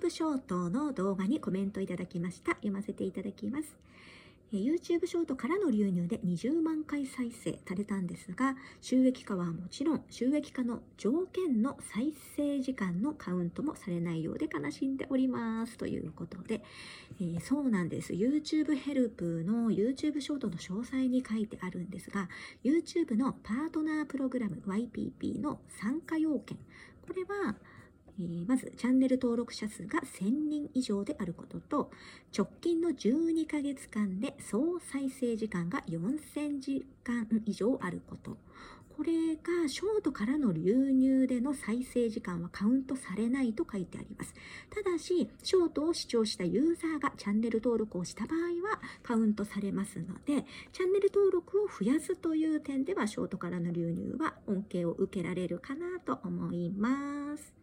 YouTube ショートの動画にコメントいただきました。読ませていただきます。YouTube ショートからの流入で20万回再生されたんですが、収益化はもちろん、収益化の条件の再生時間のカウントもされないようで悲しんでおります。ということで、えー、そうなんです。YouTube ヘルプの YouTube ショートの詳細に書いてあるんですが、YouTube のパートナープログラム YPP の参加要件、これは、え、まずチャンネル登録者数が1000人以上であることと直近の12ヶ月間で総再生時間が4000時間以上あることこれがショートからの流入での再生時間はカウントされないと書いてあります。ただし、ショートを視聴したユーザーがチャンネル登録をした場合はカウントされますので、チャンネル登録を増やすという点では、ショートからの流入は恩恵を受けられるかなと思います。